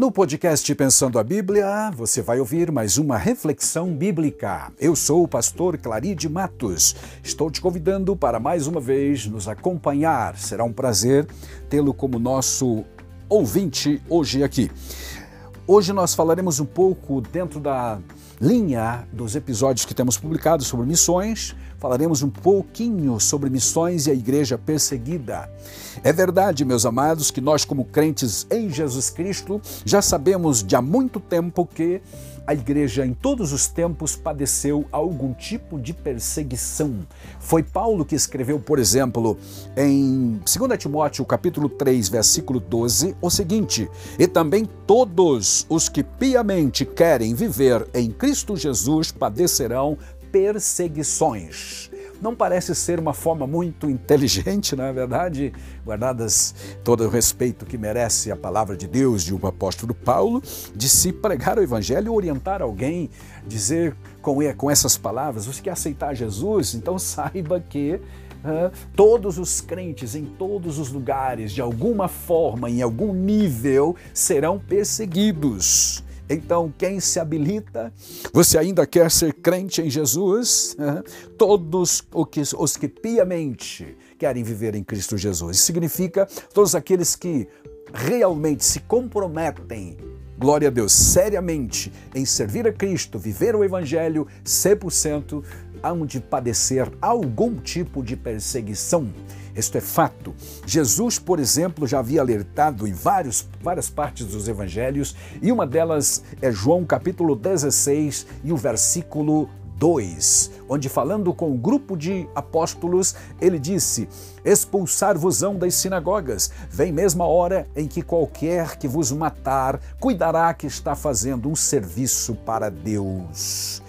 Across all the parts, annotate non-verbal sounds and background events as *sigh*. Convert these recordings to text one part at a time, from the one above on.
No podcast Pensando a Bíblia, você vai ouvir mais uma reflexão bíblica. Eu sou o pastor Claride Matos. Estou te convidando para mais uma vez nos acompanhar. Será um prazer tê-lo como nosso ouvinte hoje aqui. Hoje nós falaremos um pouco dentro da linha dos episódios que temos publicados sobre missões, falaremos um pouquinho sobre missões e a igreja perseguida. É verdade, meus amados, que nós, como crentes em Jesus Cristo, já sabemos de há muito tempo que a igreja em todos os tempos padeceu algum tipo de perseguição. Foi Paulo que escreveu, por exemplo, em 2 Timóteo capítulo 3, versículo 12, o seguinte: "E também todos os que piamente querem viver em Cristo Jesus padecerão perseguições." Não parece ser uma forma muito inteligente, não é verdade? Guardadas todo o respeito que merece a palavra de Deus de um apóstolo Paulo, de se pregar o evangelho, orientar alguém, dizer com, com essas palavras: você quer aceitar Jesus? Então *laughs* saiba que Uh, todos os crentes em todos os lugares, de alguma forma, em algum nível, serão perseguidos. Então, quem se habilita, você ainda quer ser crente em Jesus? Todos os que piamente querem viver em Cristo Jesus. Isso significa todos aqueles que realmente se comprometem glória a Deus, seriamente em servir a Cristo, viver o Evangelho 100%, hão de padecer algum tipo de perseguição. Isto é fato. Jesus, por exemplo, já havia alertado em vários, várias partes dos evangelhos, e uma delas é João capítulo 16 e o versículo 2, onde falando com um grupo de apóstolos, ele disse: Expulsar-vos-ão das sinagogas, vem mesmo a hora em que qualquer que vos matar cuidará que está fazendo um serviço para Deus.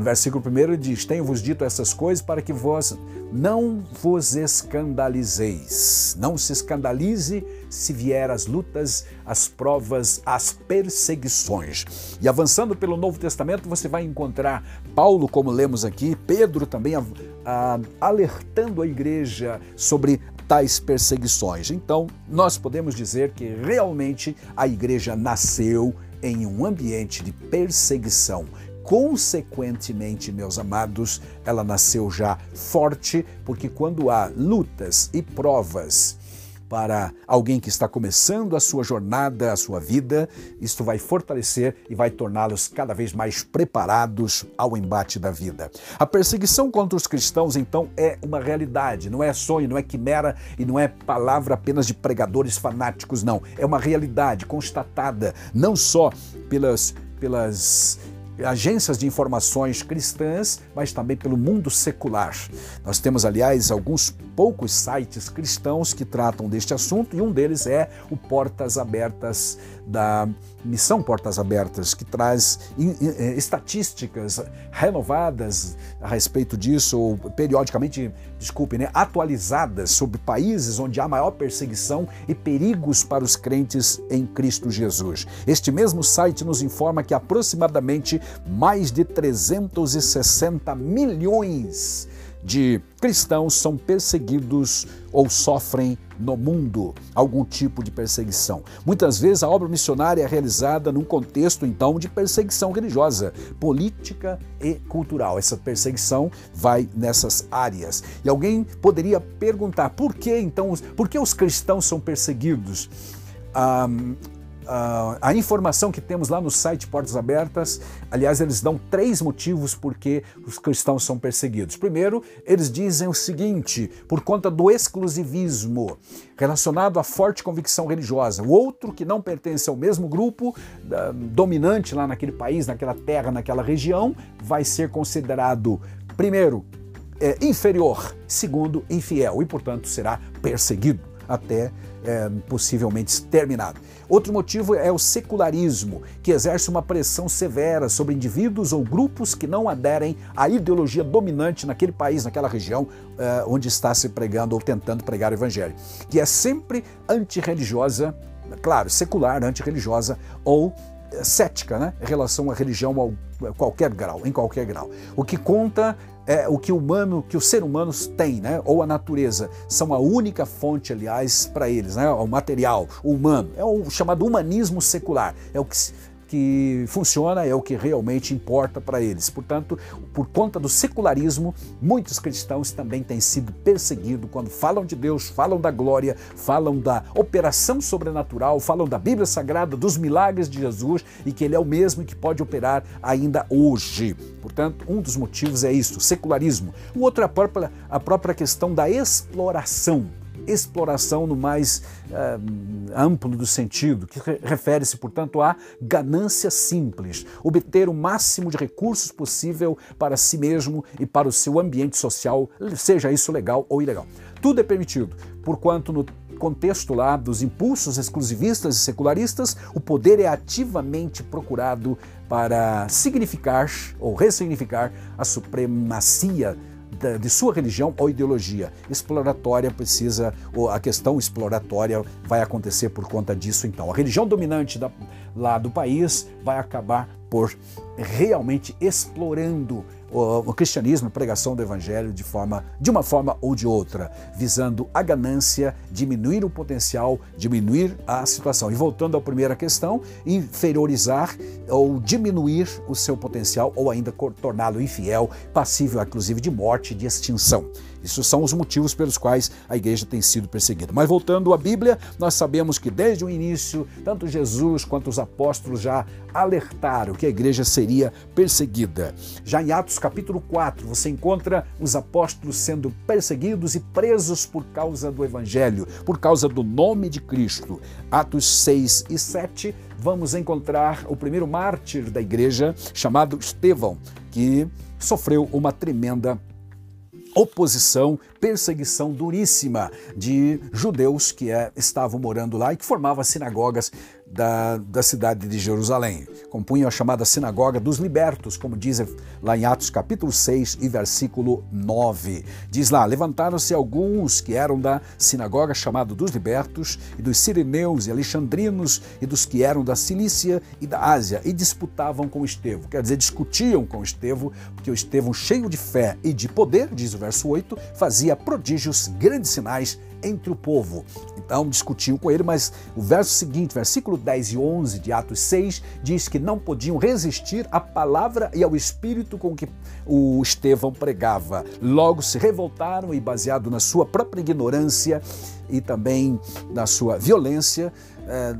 No versículo 1 ele diz: Tenho-vos dito essas coisas para que vós não vos escandalizeis. Não se escandalize se vier as lutas, as provas, as perseguições. E avançando pelo Novo Testamento, você vai encontrar Paulo, como lemos aqui, Pedro também a, a, alertando a igreja sobre tais perseguições. Então, nós podemos dizer que realmente a igreja nasceu em um ambiente de perseguição Consequentemente, meus amados, ela nasceu já forte, porque quando há lutas e provas para alguém que está começando a sua jornada, a sua vida, isto vai fortalecer e vai torná-los cada vez mais preparados ao embate da vida. A perseguição contra os cristãos, então, é uma realidade, não é sonho, não é quimera e não é palavra apenas de pregadores fanáticos, não. É uma realidade constatada não só pelas, pelas agências de informações cristãs, mas também pelo mundo secular. Nós temos, aliás, alguns poucos sites cristãos que tratam deste assunto e um deles é o Portas Abertas da Missão Portas Abertas, que traz estatísticas renovadas a respeito disso, ou periodicamente, desculpe, né, atualizadas sobre países onde há maior perseguição e perigos para os crentes em Cristo Jesus. Este mesmo site nos informa que aproximadamente mais de 360 milhões de cristãos são perseguidos ou sofrem no mundo algum tipo de perseguição. Muitas vezes a obra missionária é realizada num contexto então de perseguição religiosa, política e cultural. Essa perseguição vai nessas áreas. E alguém poderia perguntar por que então, por que os cristãos são perseguidos? Uh, a informação que temos lá no site Portas Abertas, aliás, eles dão três motivos por que os cristãos são perseguidos. Primeiro, eles dizem o seguinte: por conta do exclusivismo relacionado à forte convicção religiosa. O outro, que não pertence ao mesmo grupo uh, dominante lá naquele país, naquela terra, naquela região, vai ser considerado, primeiro, é, inferior, segundo, infiel e, portanto, será perseguido até é, possivelmente exterminado. Outro motivo é o secularismo, que exerce uma pressão severa sobre indivíduos ou grupos que não aderem à ideologia dominante naquele país, naquela região é, onde está se pregando ou tentando pregar o evangelho, que é sempre antirreligiosa, claro, secular, antirreligiosa ou cética né, em relação à religião ao qualquer grau, em qualquer grau. O que conta é o que o humano, que os seres humanos têm, né? ou a natureza, são a única fonte, aliás, para eles, né? o material, o humano. É o chamado humanismo secular. É o que que funciona é o que realmente importa para eles. Portanto, por conta do secularismo, muitos cristãos também têm sido perseguidos quando falam de Deus, falam da glória, falam da operação sobrenatural, falam da Bíblia Sagrada, dos milagres de Jesus e que Ele é o mesmo que pode operar ainda hoje. Portanto, um dos motivos é isso, secularismo. O outro é a própria, a própria questão da exploração exploração no mais uh, amplo do sentido, que refere-se, portanto, à ganância simples, obter o máximo de recursos possível para si mesmo e para o seu ambiente social, seja isso legal ou ilegal. Tudo é permitido, porquanto no contexto lá dos impulsos exclusivistas e secularistas, o poder é ativamente procurado para significar ou ressignificar a supremacia de sua religião ou ideologia. Exploratória precisa, a questão exploratória vai acontecer por conta disso então. A religião dominante da, lá do país vai acabar por realmente explorando o, cristianismo, a pregação do evangelho de forma de uma forma ou de outra, visando a ganância, diminuir o potencial, diminuir a situação. E voltando à primeira questão, inferiorizar ou diminuir o seu potencial ou ainda torná-lo infiel, passível inclusive de morte, de extinção. Isso são os motivos pelos quais a igreja tem sido perseguida. Mas voltando à Bíblia, nós sabemos que desde o início, tanto Jesus quanto os apóstolos já alertaram que a igreja seria perseguida. Já em Atos capítulo 4, você encontra os apóstolos sendo perseguidos e presos por causa do evangelho, por causa do nome de Cristo. Atos 6 e 7, vamos encontrar o primeiro mártir da igreja, chamado Estevão, que sofreu uma tremenda oposição, perseguição duríssima de judeus que é, estavam morando lá e que formavam sinagogas da, da cidade de Jerusalém. Compunham a chamada Sinagoga dos Libertos, como diz lá em Atos capítulo 6 e versículo 9. Diz lá, levantaram-se alguns que eram da sinagoga chamada dos Libertos, e dos Sirineus e Alexandrinos, e dos que eram da Cilícia e da Ásia, e disputavam com Estevão. Quer dizer, discutiam com Estevão, porque o Estevão, cheio de fé e de poder, diz o verso 8, fazia prodígios, grandes sinais entre o povo. Então discutiam com ele, mas o verso seguinte, versículo 10 e 11 de Atos 6, diz que não podiam resistir à palavra e ao espírito com que o Estevão pregava. Logo se revoltaram e, baseado na sua própria ignorância e também na sua violência, eh,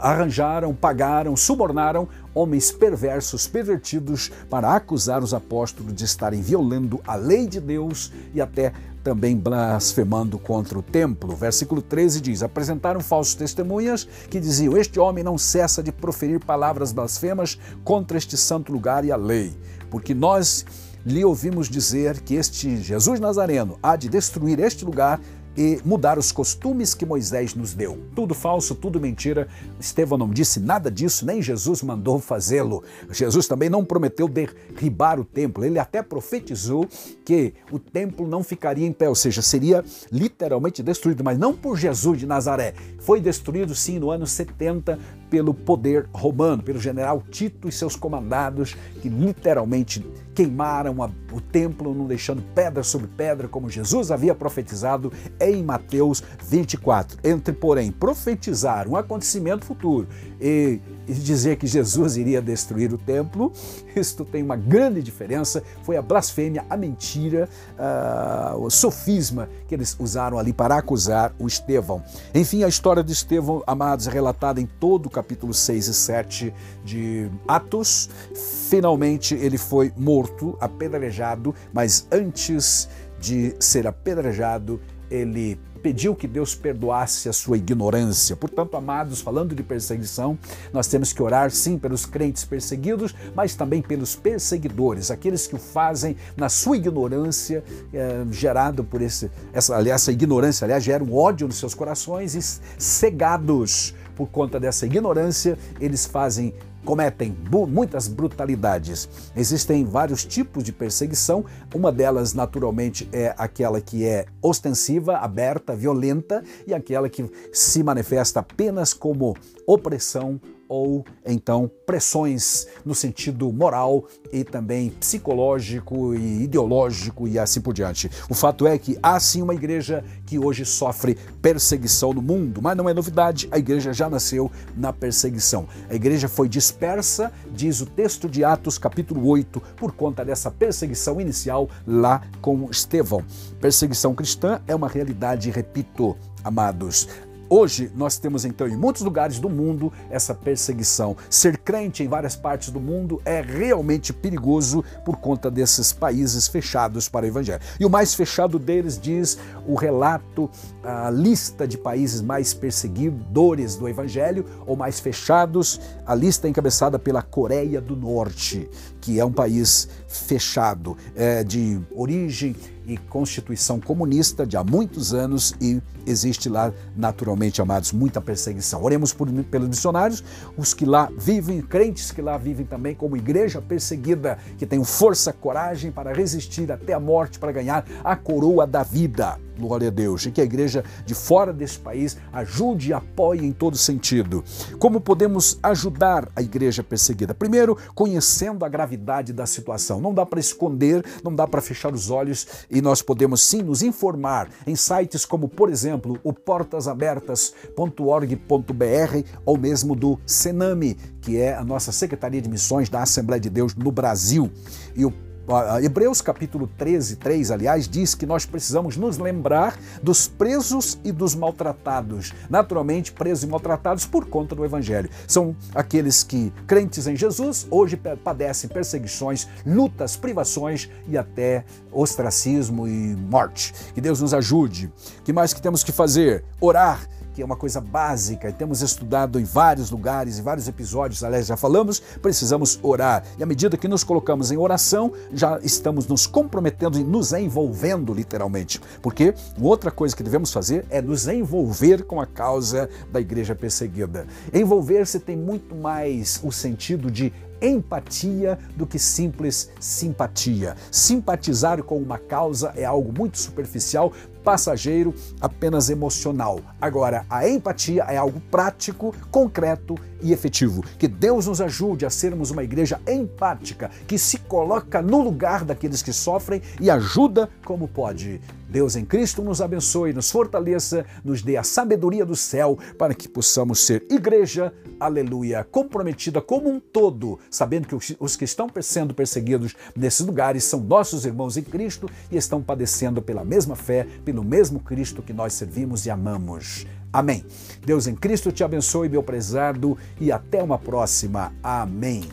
arranjaram, pagaram, subornaram homens perversos, pervertidos, para acusar os apóstolos de estarem violando a lei de Deus e até também blasfemando contra o templo. Versículo 13 diz: Apresentaram falsos testemunhas que diziam: Este homem não cessa de proferir palavras blasfemas contra este santo lugar e a lei, porque nós lhe ouvimos dizer que este Jesus Nazareno há de destruir este lugar e mudar os costumes que Moisés nos deu. Tudo falso, tudo mentira. Estevão não disse nada disso, nem Jesus mandou fazê-lo. Jesus também não prometeu derribar o templo. Ele até profetizou que o templo não ficaria em pé, ou seja, seria literalmente destruído, mas não por Jesus de Nazaré. Foi destruído sim no ano 70 pelo poder romano, pelo general Tito e seus comandados, que literalmente queimaram o templo, não deixando pedra sobre pedra, como Jesus havia profetizado em Mateus 24. Entre, porém, profetizar um acontecimento futuro e dizer que Jesus iria destruir o templo, tem uma grande diferença. Foi a blasfêmia, a mentira, uh, o sofisma que eles usaram ali para acusar o Estevão. Enfim, a história de Estevão, amados, é relatada em todo o capítulo 6 e 7 de Atos. Finalmente ele foi morto, apedrejado, mas antes de ser apedrejado, ele pediu que Deus perdoasse a sua ignorância. Portanto, amados, falando de perseguição, nós temos que orar sim pelos crentes perseguidos, mas também pelos perseguidores, aqueles que o fazem na sua ignorância, é, gerado por esse, essa, aliás, essa ignorância, aliás, gera um ódio nos seus corações e cegados por conta dessa ignorância, eles fazem cometem muitas brutalidades. Existem vários tipos de perseguição, uma delas, naturalmente, é aquela que é ostensiva, aberta, violenta, e aquela que se manifesta apenas como opressão ou então pressões no sentido moral e também psicológico e ideológico e assim por diante. O fato é que há sim uma igreja que hoje sofre perseguição no mundo, mas não é novidade, a igreja já nasceu na perseguição. A igreja foi dispersa, diz o texto de Atos, capítulo 8, por conta dessa perseguição inicial lá com Estevão. Perseguição cristã é uma realidade, repito, amados. Hoje nós temos então em muitos lugares do mundo essa perseguição. Ser crente em várias partes do mundo é realmente perigoso por conta desses países fechados para o evangelho. E o mais fechado deles diz o relato, a lista de países mais perseguidores do evangelho ou mais fechados, a lista é encabeçada pela Coreia do Norte, que é um país fechado, é de origem e constituição comunista de há muitos anos e existe lá, naturalmente, amados, muita perseguição. Oremos por, pelos missionários, os que lá vivem, crentes que lá vivem também como igreja perseguida, que tem força, coragem para resistir até a morte, para ganhar a coroa da vida. Glória a Deus. E que a igreja de fora desse país ajude e apoie em todo sentido. Como podemos ajudar a igreja perseguida? Primeiro, conhecendo a gravidade da situação. Não dá para esconder, não dá para fechar os olhos e nós podemos sim nos informar em sites como, por exemplo, o portasabertas.org.br ou mesmo do Sename, que é a nossa Secretaria de Missões da Assembleia de Deus no Brasil. E o Hebreus capítulo 13, 3, aliás, diz que nós precisamos nos lembrar dos presos e dos maltratados. Naturalmente, presos e maltratados por conta do Evangelho. São aqueles que, crentes em Jesus, hoje padecem perseguições, lutas, privações e até ostracismo e morte. Que Deus nos ajude. O que mais que temos que fazer? Orar que é uma coisa básica e temos estudado em vários lugares, em vários episódios, aliás, já falamos, precisamos orar. E à medida que nos colocamos em oração, já estamos nos comprometendo e nos envolvendo literalmente. Porque outra coisa que devemos fazer é nos envolver com a causa da igreja perseguida. Envolver-se tem muito mais o sentido de empatia do que simples simpatia. Simpatizar com uma causa é algo muito superficial, passageiro, apenas emocional. Agora, a empatia é algo prático, concreto e efetivo. Que Deus nos ajude a sermos uma igreja empática, que se coloca no lugar daqueles que sofrem e ajuda como pode. Deus em Cristo nos abençoe, nos fortaleça, nos dê a sabedoria do céu para que possamos ser igreja, aleluia, comprometida como um todo, sabendo que os que estão sendo perseguidos nesses lugares são nossos irmãos em Cristo e estão padecendo pela mesma fé, pelo mesmo Cristo que nós servimos e amamos. Amém. Deus em Cristo te abençoe, meu prezado, e até uma próxima. Amém.